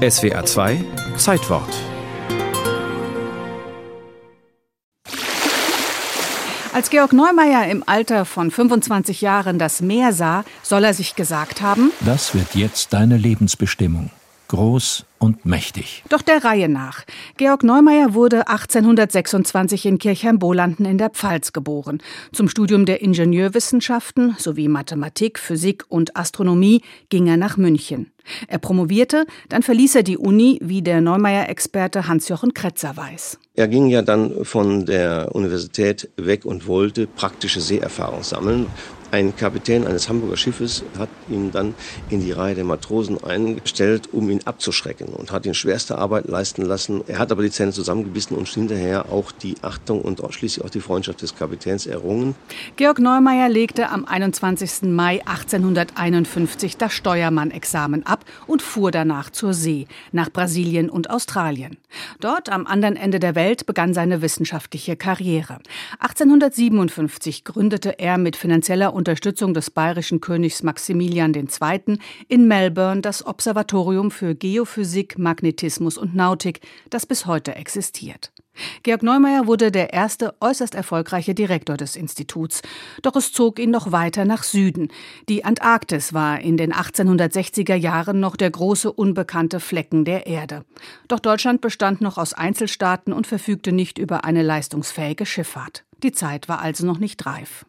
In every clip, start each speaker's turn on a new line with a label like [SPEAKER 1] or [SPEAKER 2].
[SPEAKER 1] SWA 2 Zeitwort
[SPEAKER 2] Als Georg Neumeier im Alter von 25 Jahren das Meer sah, soll er sich gesagt haben,
[SPEAKER 3] das wird jetzt deine Lebensbestimmung. Groß und mächtig.
[SPEAKER 2] Doch der Reihe nach. Georg Neumeier wurde 1826 in Kirchheim-Bolanden in der Pfalz geboren. Zum Studium der Ingenieurwissenschaften sowie Mathematik, Physik und Astronomie ging er nach München. Er promovierte, dann verließ er die Uni, wie der Neumeier-Experte Hans-Jochen Kretzer weiß.
[SPEAKER 4] Er ging ja dann von der Universität weg und wollte praktische Seeerfahrung sammeln ein Kapitän eines Hamburger Schiffes hat ihn dann in die Reihe der Matrosen eingestellt, um ihn abzuschrecken und hat ihn schwerste Arbeit leisten lassen. Er hat aber die Zähne zusammengebissen und hinterher auch die Achtung und schließlich auch die Freundschaft des Kapitäns errungen.
[SPEAKER 2] Georg Neumeier legte am 21. Mai 1851 das Steuermann-Examen ab und fuhr danach zur See, nach Brasilien und Australien. Dort am anderen Ende der Welt begann seine wissenschaftliche Karriere. 1857 gründete er mit finanzieller Unterstützung des bayerischen Königs Maximilian II. in Melbourne das Observatorium für Geophysik, Magnetismus und Nautik, das bis heute existiert. Georg Neumeier wurde der erste äußerst erfolgreiche Direktor des Instituts. Doch es zog ihn noch weiter nach Süden. Die Antarktis war in den 1860er Jahren noch der große unbekannte Flecken der Erde. Doch Deutschland bestand noch aus Einzelstaaten und verfügte nicht über eine leistungsfähige Schifffahrt. Die Zeit war also noch nicht reif.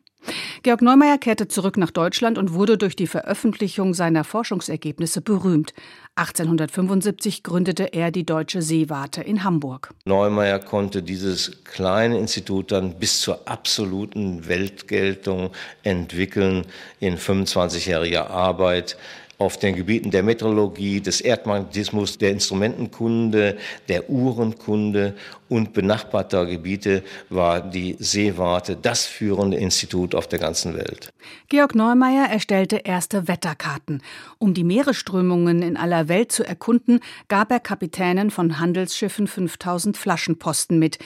[SPEAKER 2] Georg Neumeier kehrte zurück nach Deutschland und wurde durch die Veröffentlichung seiner Forschungsergebnisse berühmt. 1875 gründete er die Deutsche Seewarte in Hamburg.
[SPEAKER 4] Neumeier konnte dieses kleine Institut dann bis zur absoluten Weltgeltung entwickeln in 25-jähriger Arbeit auf den Gebieten der Meteorologie, des Erdmagnetismus, der Instrumentenkunde, der Uhrenkunde und benachbarter Gebiete war die Seewarte das führende Institut auf der ganzen Welt.
[SPEAKER 2] Georg Neumeier erstellte erste Wetterkarten. Um die Meeresströmungen in aller Welt zu erkunden, gab er Kapitänen von Handelsschiffen 5000 Flaschenposten mit,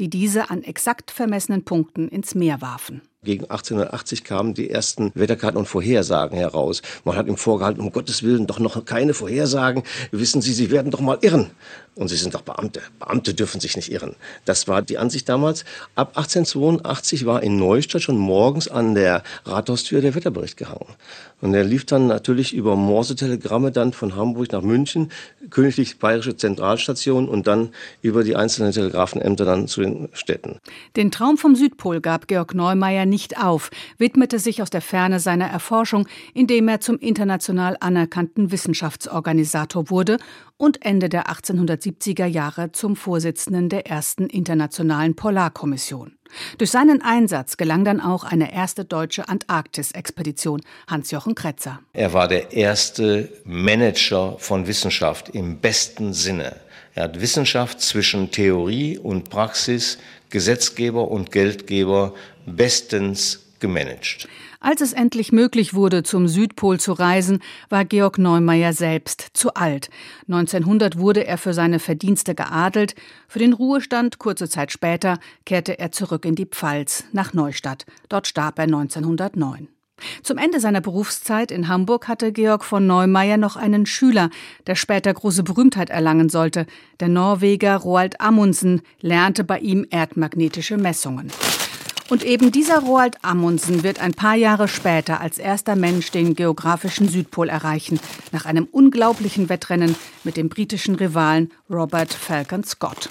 [SPEAKER 2] die diese an exakt vermessenen Punkten ins Meer warfen.
[SPEAKER 4] Gegen 1880 kamen die ersten Wetterkarten und Vorhersagen heraus. Man hat ihm vorgehalten, um Gottes Willen doch noch keine Vorhersagen. Wissen Sie, Sie werden doch mal irren. Und Sie sind doch Beamte. Beamte dürfen sich nicht irren. Das war die Ansicht damals. Ab 1882 war in Neustadt schon morgens an der Rathaustür der Wetterbericht gehangen. Und er lief dann natürlich über Morsetelegramme dann von Hamburg nach München, Königlich Bayerische Zentralstation und dann über die einzelnen Telegrafenämter dann zu den Städten.
[SPEAKER 2] Den Traum vom Südpol gab Georg Neumeier nicht auf, widmete sich aus der Ferne seiner Erforschung, indem er zum international anerkannten Wissenschaftsorganisator wurde und Ende der 1870er Jahre zum Vorsitzenden der ersten internationalen Polarkommission. Durch seinen Einsatz gelang dann auch eine erste deutsche Antarktis-Expedition, Hans-Jochen Kretzer.
[SPEAKER 4] Er war der erste Manager von Wissenschaft im besten Sinne. Er hat Wissenschaft zwischen Theorie und Praxis, Gesetzgeber und Geldgeber bestens gemanagt.
[SPEAKER 2] Als es endlich möglich wurde, zum Südpol zu reisen, war Georg Neumeier selbst zu alt. 1900 wurde er für seine Verdienste geadelt. Für den Ruhestand kurze Zeit später kehrte er zurück in die Pfalz, nach Neustadt. Dort starb er 1909. Zum Ende seiner Berufszeit in Hamburg hatte Georg von Neumeier noch einen Schüler, der später große Berühmtheit erlangen sollte. Der Norweger Roald Amundsen lernte bei ihm erdmagnetische Messungen. Und eben dieser Roald Amundsen wird ein paar Jahre später als erster Mensch den geografischen Südpol erreichen, nach einem unglaublichen Wettrennen mit dem britischen Rivalen Robert Falcon Scott.